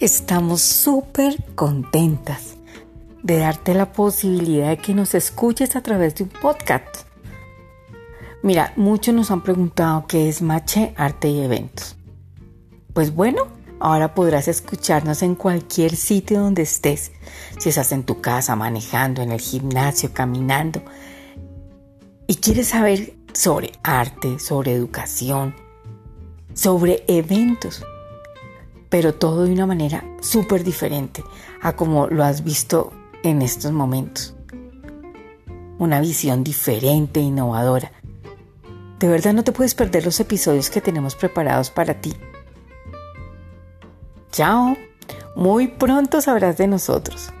Estamos súper contentas de darte la posibilidad de que nos escuches a través de un podcast. Mira, muchos nos han preguntado qué es Mache Arte y Eventos. Pues bueno, ahora podrás escucharnos en cualquier sitio donde estés. Si estás en tu casa, manejando, en el gimnasio, caminando. Y quieres saber sobre arte, sobre educación, sobre eventos pero todo de una manera súper diferente a como lo has visto en estos momentos. Una visión diferente, innovadora. De verdad no te puedes perder los episodios que tenemos preparados para ti. Chao, muy pronto sabrás de nosotros.